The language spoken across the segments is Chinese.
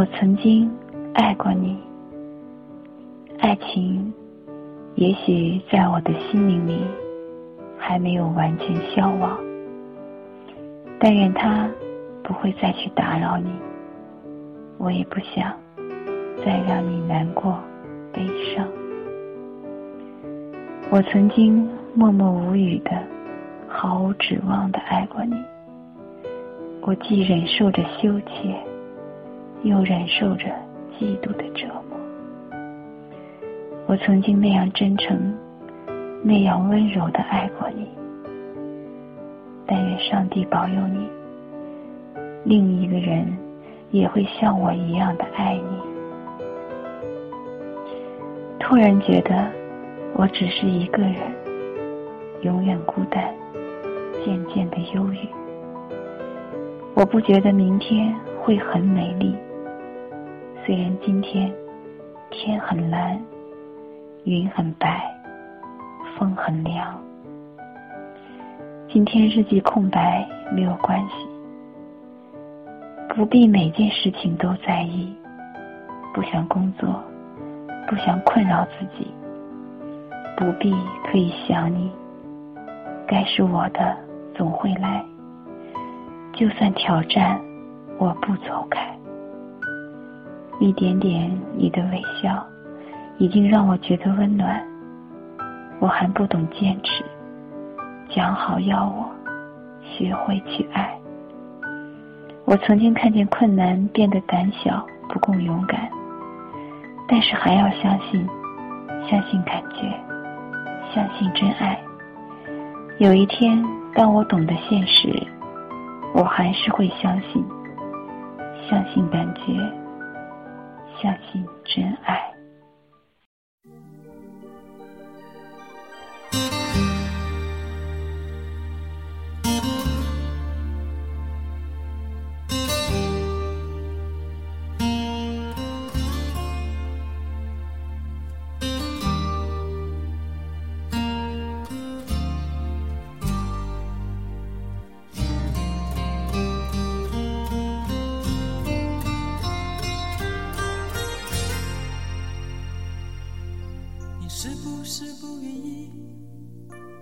我曾经爱过你，爱情也许在我的心灵里还没有完全消亡，但愿它不会再去打扰你。我也不想再让你难过、悲伤。我曾经默默无语的、毫无指望的爱过你，我既忍受着羞怯，又忍受着嫉妒的折磨。我曾经那样真诚、那样温柔的爱过你，但愿上帝保佑你，另一个人也会像我一样的爱你。突然觉得。我只是一个人，永远孤单，渐渐的忧郁。我不觉得明天会很美丽，虽然今天天很蓝，云很白，风很凉。今天日记空白没有关系，不必每件事情都在意，不想工作，不想困扰自己。不必可以想你，该是我的总会来。就算挑战，我不走开。一点点你的微笑，已经让我觉得温暖。我还不懂坚持，讲好要我学会去爱。我曾经看见困难变得胆小，不够勇敢，但是还要相信，相信感觉。相信真爱。有一天，当我懂得现实，我还是会相信，相信感觉，相信真爱。是不愿意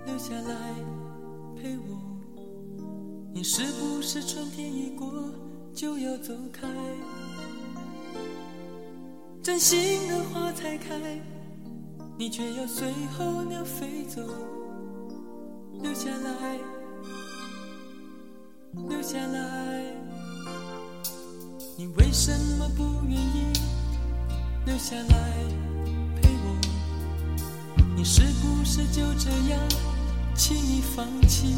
留下来陪我？你是不是春天一过就要走开？真心的花才开，你却要随候鸟飞走。留下来，留下来，你为什么不愿意留下来？你是不是就这样轻易放弃？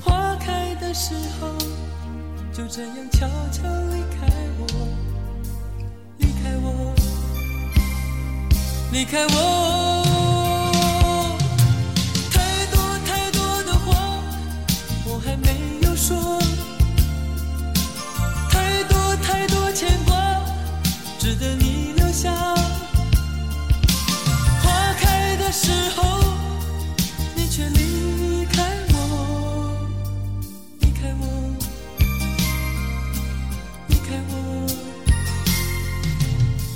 花开的时候，就这样悄悄离开我，离开我，离开我。太多太多的话，我还没有说。太多太多牵挂，值得你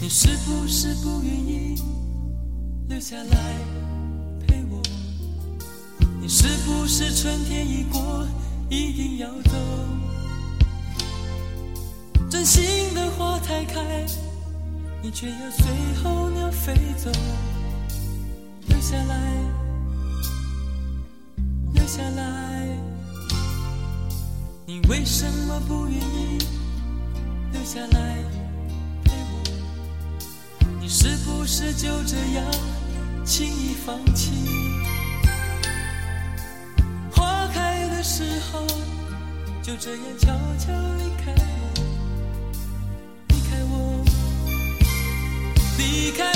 你是不是不愿意留下来陪我？你是不是春天一过一定要走？真心的花才开，你却要随候鸟飞走。留下来，留下来，你为什么不愿意留下来？是不是就这样轻易放弃？花开的时候，就这样悄悄离开我，离开我，离开